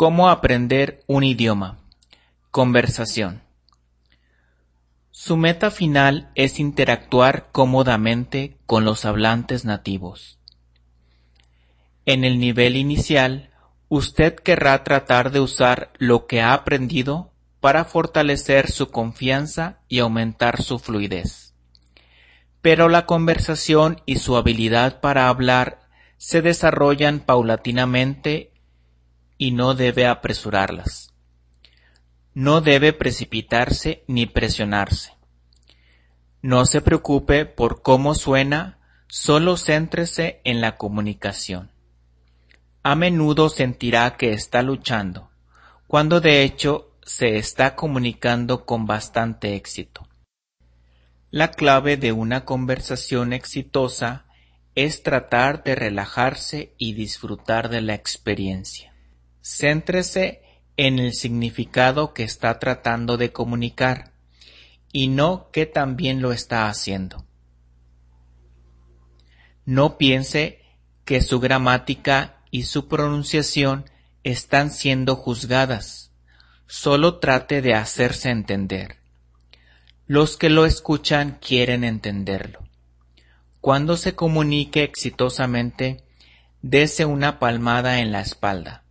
Cómo aprender un idioma. Conversación. Su meta final es interactuar cómodamente con los hablantes nativos. En el nivel inicial, usted querrá tratar de usar lo que ha aprendido para fortalecer su confianza y aumentar su fluidez. Pero la conversación y su habilidad para hablar se desarrollan paulatinamente y no debe apresurarlas. No debe precipitarse ni presionarse. No se preocupe por cómo suena, solo céntrese en la comunicación. A menudo sentirá que está luchando, cuando de hecho se está comunicando con bastante éxito. La clave de una conversación exitosa es tratar de relajarse y disfrutar de la experiencia. Céntrese en el significado que está tratando de comunicar y no que también lo está haciendo. No piense que su gramática y su pronunciación están siendo juzgadas. Solo trate de hacerse entender. Los que lo escuchan quieren entenderlo. Cuando se comunique exitosamente, dese una palmada en la espalda.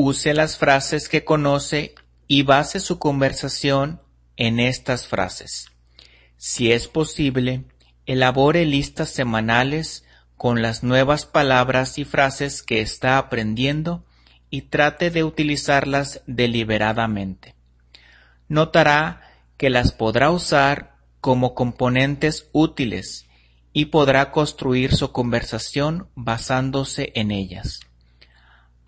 Use las frases que conoce y base su conversación en estas frases. Si es posible, elabore listas semanales con las nuevas palabras y frases que está aprendiendo y trate de utilizarlas deliberadamente. Notará que las podrá usar como componentes útiles y podrá construir su conversación basándose en ellas.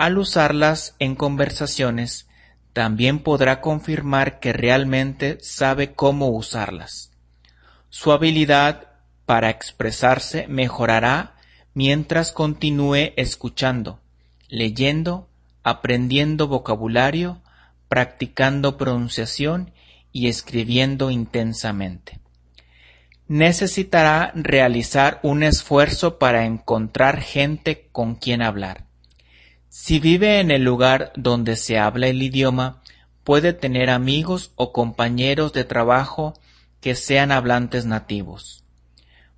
Al usarlas en conversaciones, también podrá confirmar que realmente sabe cómo usarlas. Su habilidad para expresarse mejorará mientras continúe escuchando, leyendo, aprendiendo vocabulario, practicando pronunciación y escribiendo intensamente. Necesitará realizar un esfuerzo para encontrar gente con quien hablar. Si vive en el lugar donde se habla el idioma, puede tener amigos o compañeros de trabajo que sean hablantes nativos.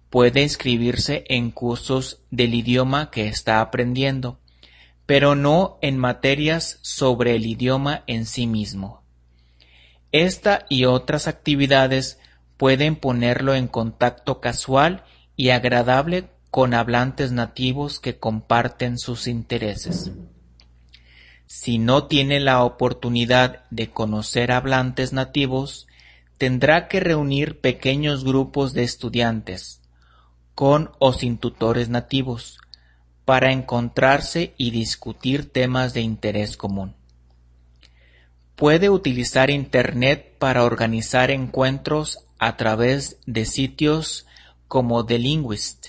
Puede inscribirse en cursos del idioma que está aprendiendo, pero no en materias sobre el idioma en sí mismo. Esta y otras actividades pueden ponerlo en contacto casual y agradable con hablantes nativos que comparten sus intereses. Si no tiene la oportunidad de conocer hablantes nativos, tendrá que reunir pequeños grupos de estudiantes, con o sin tutores nativos, para encontrarse y discutir temas de interés común. Puede utilizar Internet para organizar encuentros a través de sitios como The Linguist,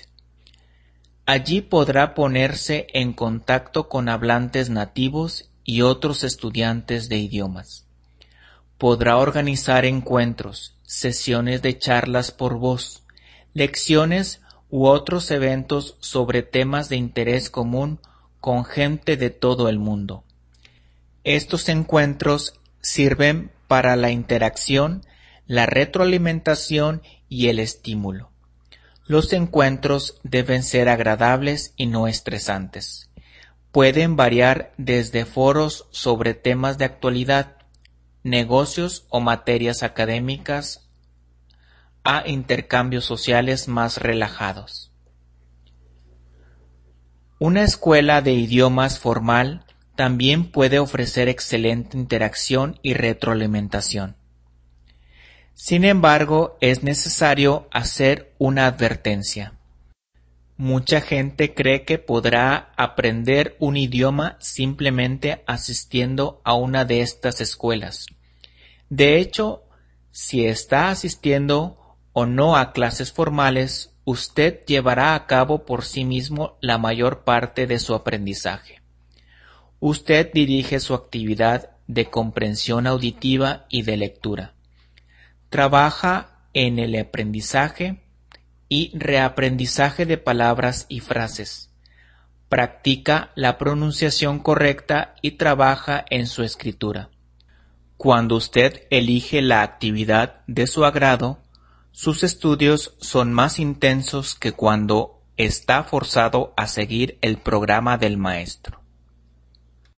Allí podrá ponerse en contacto con hablantes nativos y otros estudiantes de idiomas. Podrá organizar encuentros, sesiones de charlas por voz, lecciones u otros eventos sobre temas de interés común con gente de todo el mundo. Estos encuentros sirven para la interacción, la retroalimentación y el estímulo. Los encuentros deben ser agradables y no estresantes. Pueden variar desde foros sobre temas de actualidad, negocios o materias académicas a intercambios sociales más relajados. Una escuela de idiomas formal también puede ofrecer excelente interacción y retroalimentación. Sin embargo, es necesario hacer una advertencia. Mucha gente cree que podrá aprender un idioma simplemente asistiendo a una de estas escuelas. De hecho, si está asistiendo o no a clases formales, usted llevará a cabo por sí mismo la mayor parte de su aprendizaje. Usted dirige su actividad de comprensión auditiva y de lectura. Trabaja en el aprendizaje y reaprendizaje de palabras y frases. practica la pronunciación correcta y trabaja en su escritura. Cuando usted elige la actividad de su agrado, sus estudios son más intensos que cuando está forzado a seguir el programa del maestro.